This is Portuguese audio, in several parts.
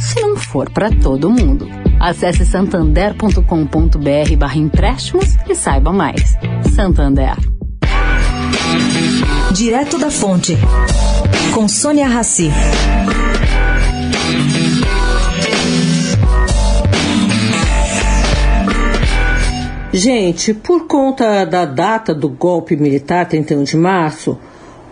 se não for para todo mundo. Acesse santander.com.br barra empréstimos e saiba mais. Santander. Direto da Fonte, com Sônia Rassi. Gente, por conta da data do golpe militar, 31 de março,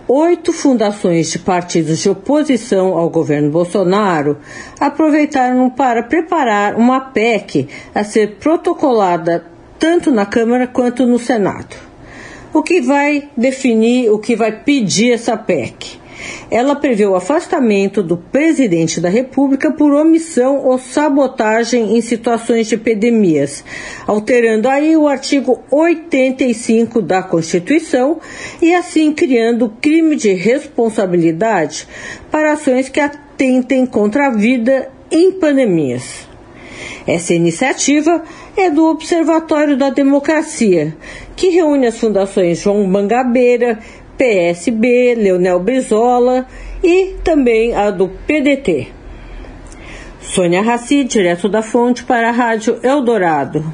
oito fundações de partidos de oposição ao governo Bolsonaro aproveitaram para preparar uma PEC a ser protocolada tanto na Câmara quanto no Senado. O que vai definir, o que vai pedir essa PEC? Ela prevê o afastamento do presidente da República por omissão ou sabotagem em situações de epidemias, alterando aí o artigo 85 da Constituição e assim criando crime de responsabilidade para ações que atentem contra a vida em pandemias. Essa iniciativa é do Observatório da Democracia, que reúne as fundações João Mangabeira, PSB, Leonel Brizola e também a do PDT. Sônia Raci, direto da fonte para a Rádio Eldorado.